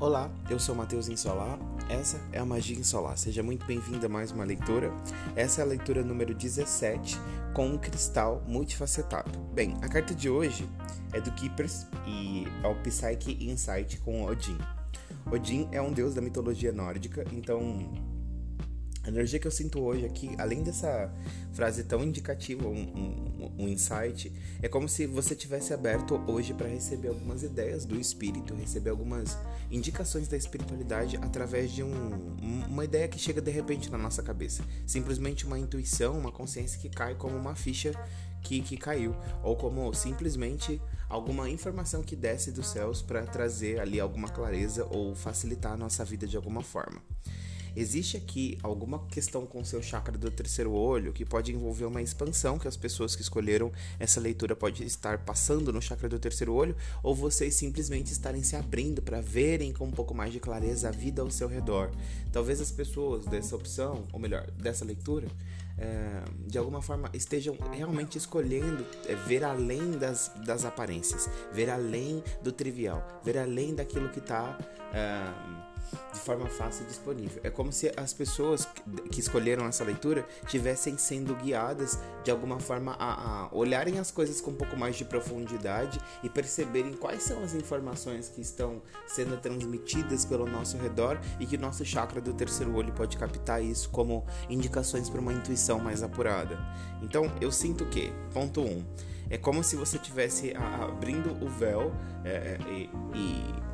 Olá, eu sou Matheus Insolar, essa é a Magia Insolar. Seja muito bem-vindo a mais uma leitura. Essa é a leitura número 17 com um cristal multifacetado. Bem, a carta de hoje é do Keepers e é o Psyche Insight com Odin. Odin é um deus da mitologia nórdica, então a energia que eu sinto hoje aqui, além dessa frase tão indicativa, um, um, um insight, é como se você tivesse aberto hoje para receber algumas ideias do espírito, receber algumas indicações da espiritualidade através de um, uma ideia que chega de repente na nossa cabeça. Simplesmente uma intuição, uma consciência que cai como uma ficha que, que caiu, ou como simplesmente alguma informação que desce dos céus para trazer ali alguma clareza ou facilitar a nossa vida de alguma forma. Existe aqui alguma questão com o seu chakra do terceiro olho que pode envolver uma expansão que as pessoas que escolheram essa leitura pode estar passando no chakra do terceiro olho, ou vocês simplesmente estarem se abrindo para verem com um pouco mais de clareza a vida ao seu redor. Talvez as pessoas dessa opção, ou melhor, dessa leitura, é, de alguma forma estejam realmente escolhendo é, ver além das, das aparências, ver além do trivial, ver além daquilo que está. É, de forma fácil e disponível. É como se as pessoas que escolheram essa leitura tivessem sendo guiadas de alguma forma a, a, olharem as coisas com um pouco mais de profundidade e perceberem quais são as informações que estão sendo transmitidas pelo nosso redor e que nosso chakra do terceiro olho pode captar isso como indicações para uma intuição mais apurada. Então eu sinto que, ponto 1, um, é como se você estivesse abrindo o véu é, é e, e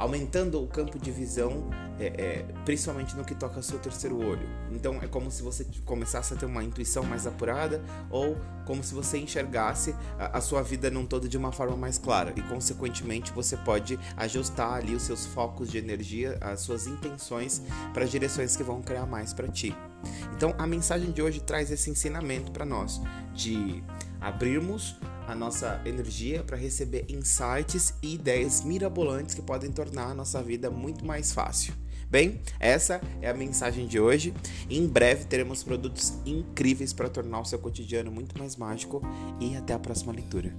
aumentando o campo de visão, é, é, principalmente no que toca ao seu terceiro olho. Então é como se você começasse a ter uma intuição mais apurada ou como se você enxergasse a, a sua vida num todo de uma forma mais clara e, consequentemente, você pode ajustar ali os seus focos de energia, as suas intenções para as direções que vão criar mais para ti. Então a mensagem de hoje traz esse ensinamento para nós de abrirmos a nossa energia para receber insights e ideias mirabolantes que podem tornar a nossa vida muito mais fácil. Bem, essa é a mensagem de hoje. Em breve teremos produtos incríveis para tornar o seu cotidiano muito mais mágico e até a próxima leitura.